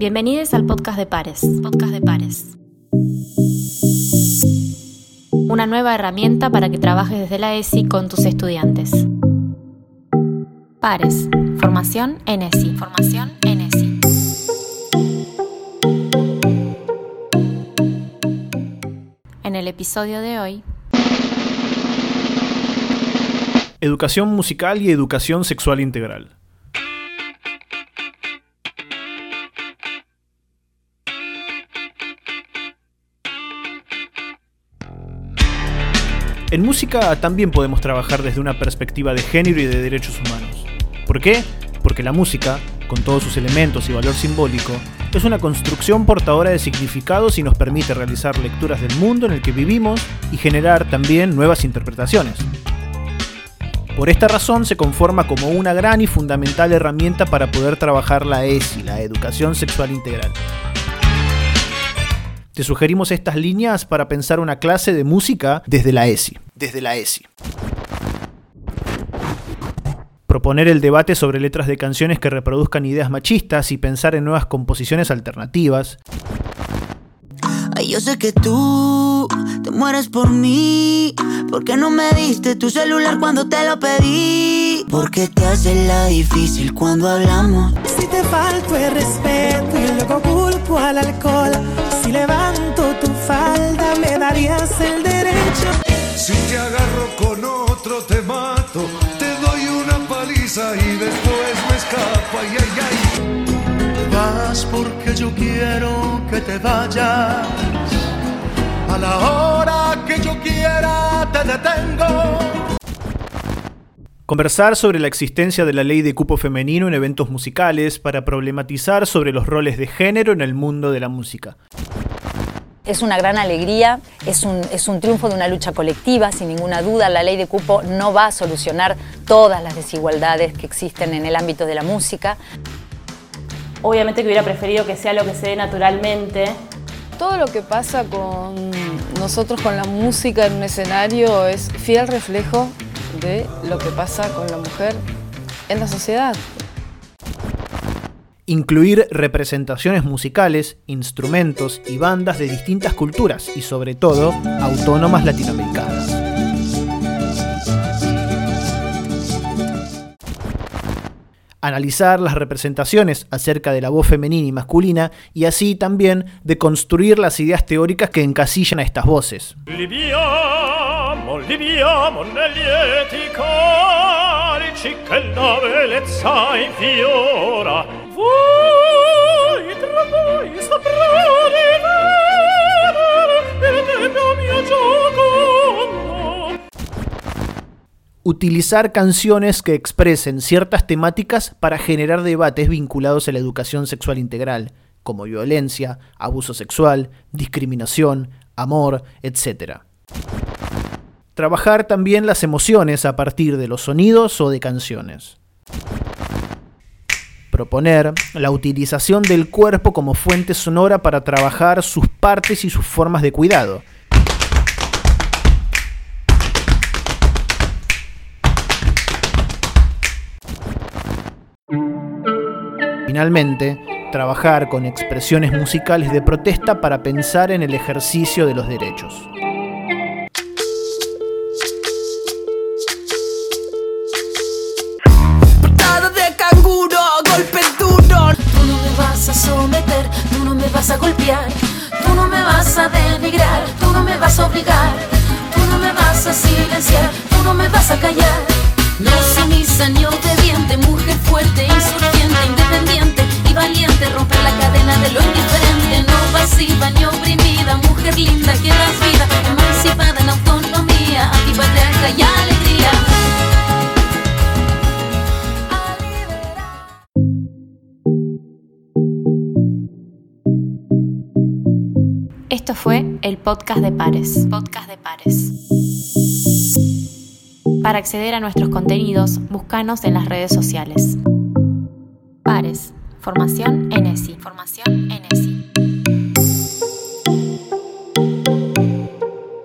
Bienvenidos al podcast de Pares. Podcast de Pares. Una nueva herramienta para que trabajes desde la ESI con tus estudiantes. Pares. Formación en ESI. Formación en ESI. En el episodio de hoy Educación musical y educación sexual integral. En música también podemos trabajar desde una perspectiva de género y de derechos humanos. ¿Por qué? Porque la música, con todos sus elementos y valor simbólico, es una construcción portadora de significados y nos permite realizar lecturas del mundo en el que vivimos y generar también nuevas interpretaciones. Por esta razón se conforma como una gran y fundamental herramienta para poder trabajar la ESI, la Educación Sexual Integral. Te sugerimos estas líneas para pensar una clase de música desde la ESI. Desde la ESI. Proponer el debate sobre letras de canciones que reproduzcan ideas machistas y pensar en nuevas composiciones alternativas. Ay, yo sé que tú te mueres por mí. ¿Por qué no me diste tu celular cuando te lo pedí? ¿Por qué te haces la difícil cuando hablamos? Si te falto el respeto y luego culpo al alcohol. Si levanto tu falda, me darías el derecho. Si te agarro con otro, te mato. Te doy una paliza y después me escapo. Ay, ay, ay. Te vas porque yo quiero que te vayas. A la hora que yo quiera te detengo. Conversar sobre la existencia de la ley de cupo femenino en eventos musicales para problematizar sobre los roles de género en el mundo de la música. Es una gran alegría, es un, es un triunfo de una lucha colectiva, sin ninguna duda. La ley de cupo no va a solucionar todas las desigualdades que existen en el ámbito de la música. Obviamente que hubiera preferido que sea lo que se dé naturalmente. Todo lo que pasa con nosotros con la música en un escenario es fiel reflejo de lo que pasa con la mujer en la sociedad. Incluir representaciones musicales, instrumentos y bandas de distintas culturas y sobre todo autónomas latinoamericanas. Analizar las representaciones acerca de la voz femenina y masculina y así también de construir las ideas teóricas que encasillan a estas voces. Utilizar canciones que expresen ciertas temáticas para generar debates vinculados a la educación sexual integral, como violencia, abuso sexual, discriminación, amor, etc. Trabajar también las emociones a partir de los sonidos o de canciones. Proponer la utilización del cuerpo como fuente sonora para trabajar sus partes y sus formas de cuidado. Finalmente, trabajar con expresiones musicales de protesta para pensar en el ejercicio de los derechos. Vas a golpear, tú no me vas a denigrar, tú no me vas a obligar, tú no me vas a silenciar, tú no me vas a callar. No sumisa ni obediente, Esto fue el podcast de Pares. Podcast de Pares. Para acceder a nuestros contenidos, búscanos en las redes sociales. Pares. Formación en ESI. Formación en ESI.